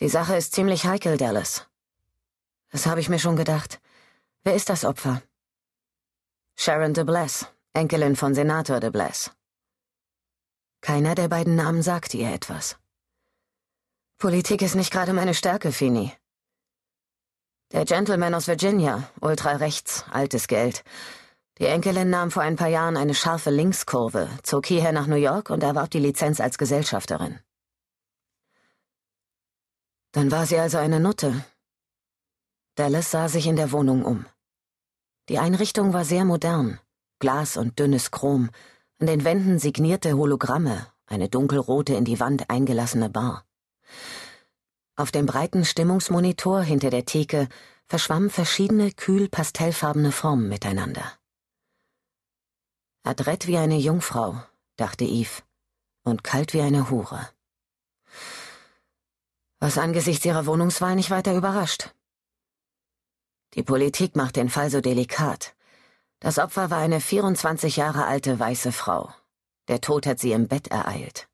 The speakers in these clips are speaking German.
Die Sache ist ziemlich heikel, Dallas. Das habe ich mir schon gedacht. Wer ist das Opfer? Sharon de Bless, Enkelin von Senator de Bless. Keiner der beiden Namen sagte ihr etwas. Politik ist nicht gerade meine Stärke, Fini. Der Gentleman aus Virginia, ultra-rechts, altes Geld. Die Enkelin nahm vor ein paar Jahren eine scharfe Linkskurve, zog hierher nach New York und erwarb die Lizenz als Gesellschafterin. Dann war sie also eine Nutte. Dallas sah sich in der Wohnung um. Die Einrichtung war sehr modern. Glas und dünnes Chrom, an den Wänden signierte Hologramme, eine dunkelrote in die Wand eingelassene Bar. Auf dem breiten Stimmungsmonitor hinter der Theke verschwammen verschiedene kühl pastellfarbene Formen miteinander. Adrett wie eine Jungfrau, dachte Eve, und kalt wie eine Hure. Was angesichts ihrer Wohnungswahl nicht weiter überrascht. Die Politik macht den Fall so delikat. Das Opfer war eine 24 Jahre alte weiße Frau. Der Tod hat sie im Bett ereilt.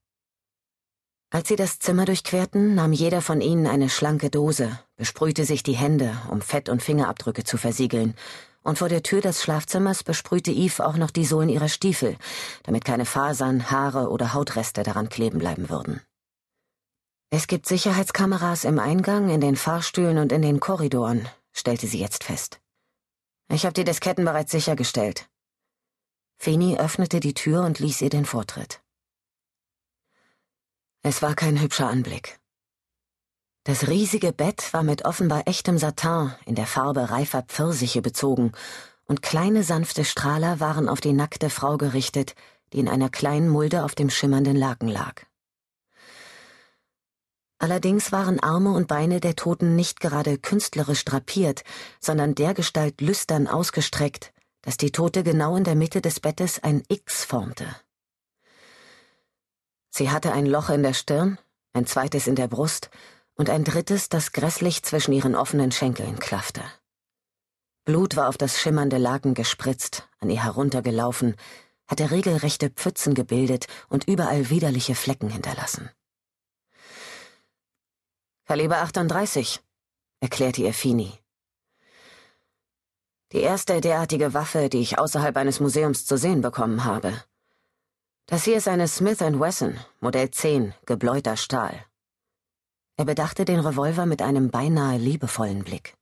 Als sie das Zimmer durchquerten, nahm jeder von ihnen eine schlanke Dose, besprühte sich die Hände, um Fett- und Fingerabdrücke zu versiegeln, und vor der Tür des Schlafzimmers besprühte Eve auch noch die Sohlen ihrer Stiefel, damit keine Fasern, Haare oder Hautreste daran kleben bleiben würden. Es gibt Sicherheitskameras im Eingang, in den Fahrstühlen und in den Korridoren, stellte sie jetzt fest. Ich habe die Disketten bereits sichergestellt. Feni öffnete die Tür und ließ ihr den Vortritt. Es war kein hübscher Anblick. Das riesige Bett war mit offenbar echtem Satin in der Farbe reifer Pfirsiche bezogen, und kleine sanfte Strahler waren auf die nackte Frau gerichtet, die in einer kleinen Mulde auf dem schimmernden Laken lag. Allerdings waren Arme und Beine der Toten nicht gerade künstlerisch drapiert, sondern dergestalt lüstern ausgestreckt, dass die Tote genau in der Mitte des Bettes ein X formte. Sie hatte ein Loch in der Stirn, ein zweites in der Brust und ein drittes, das grässlich zwischen ihren offenen Schenkeln klaffte. Blut war auf das schimmernde Laken gespritzt, an ihr heruntergelaufen, hatte regelrechte Pfützen gebildet und überall widerliche Flecken hinterlassen. Kaliber 38, erklärte ihr Fini. Die erste derartige Waffe, die ich außerhalb eines Museums zu sehen bekommen habe. Das hier ist eine Smith Wesson, Modell 10, gebläuter Stahl. Er bedachte den Revolver mit einem beinahe liebevollen Blick.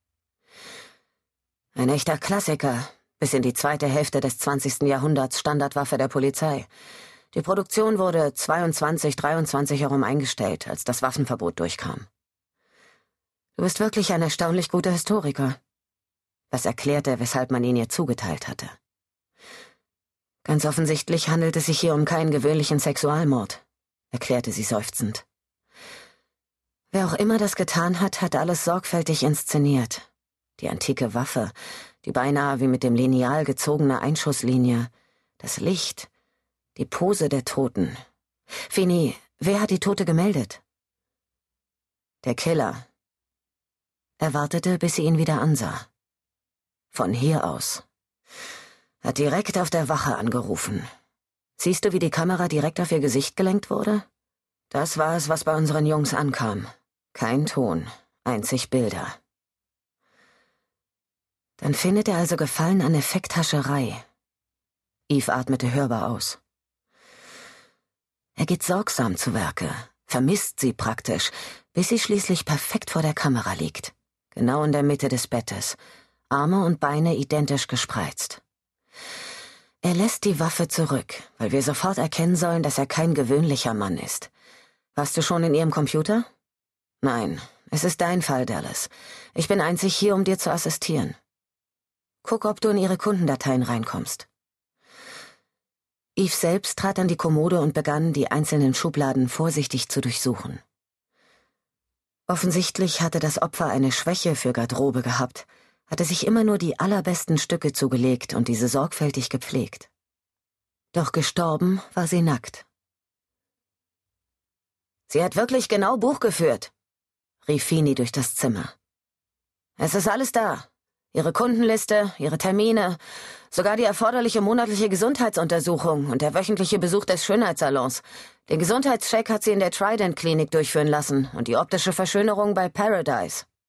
Ein echter Klassiker, bis in die zweite Hälfte des 20. Jahrhunderts Standardwaffe der Polizei. Die Produktion wurde 22, 23 herum eingestellt, als das Waffenverbot durchkam. Du bist wirklich ein erstaunlich guter Historiker. Das erklärte, weshalb man ihn ihr zugeteilt hatte. Ganz offensichtlich handelt es sich hier um keinen gewöhnlichen Sexualmord, erklärte sie seufzend. Wer auch immer das getan hat, hat alles sorgfältig inszeniert. Die antike Waffe, die beinahe wie mit dem Lineal gezogene Einschusslinie, das Licht, die Pose der Toten. Fini, wer hat die Tote gemeldet? Der Killer. Er wartete, bis sie ihn wieder ansah. Von hier aus. Hat direkt auf der Wache angerufen. Siehst du, wie die Kamera direkt auf ihr Gesicht gelenkt wurde? Das war es, was bei unseren Jungs ankam. Kein Ton, einzig Bilder. Dann findet er also Gefallen an Effekthascherei. Eve atmete hörbar aus. Er geht sorgsam zu Werke, vermisst sie praktisch, bis sie schließlich perfekt vor der Kamera liegt, genau in der Mitte des Bettes, Arme und Beine identisch gespreizt. Er lässt die Waffe zurück, weil wir sofort erkennen sollen, dass er kein gewöhnlicher Mann ist. Warst du schon in Ihrem Computer? Nein, es ist dein Fall, Dallas. Ich bin einzig hier, um dir zu assistieren. Guck, ob du in Ihre Kundendateien reinkommst. Eve selbst trat an die Kommode und begann, die einzelnen Schubladen vorsichtig zu durchsuchen. Offensichtlich hatte das Opfer eine Schwäche für Garderobe gehabt, hatte sich immer nur die allerbesten Stücke zugelegt und diese sorgfältig gepflegt. Doch gestorben war sie nackt. Sie hat wirklich genau Buch geführt, rief Fini durch das Zimmer. Es ist alles da. Ihre Kundenliste, Ihre Termine, sogar die erforderliche monatliche Gesundheitsuntersuchung und der wöchentliche Besuch des Schönheitssalons. Den Gesundheitscheck hat sie in der Trident-Klinik durchführen lassen und die optische Verschönerung bei Paradise.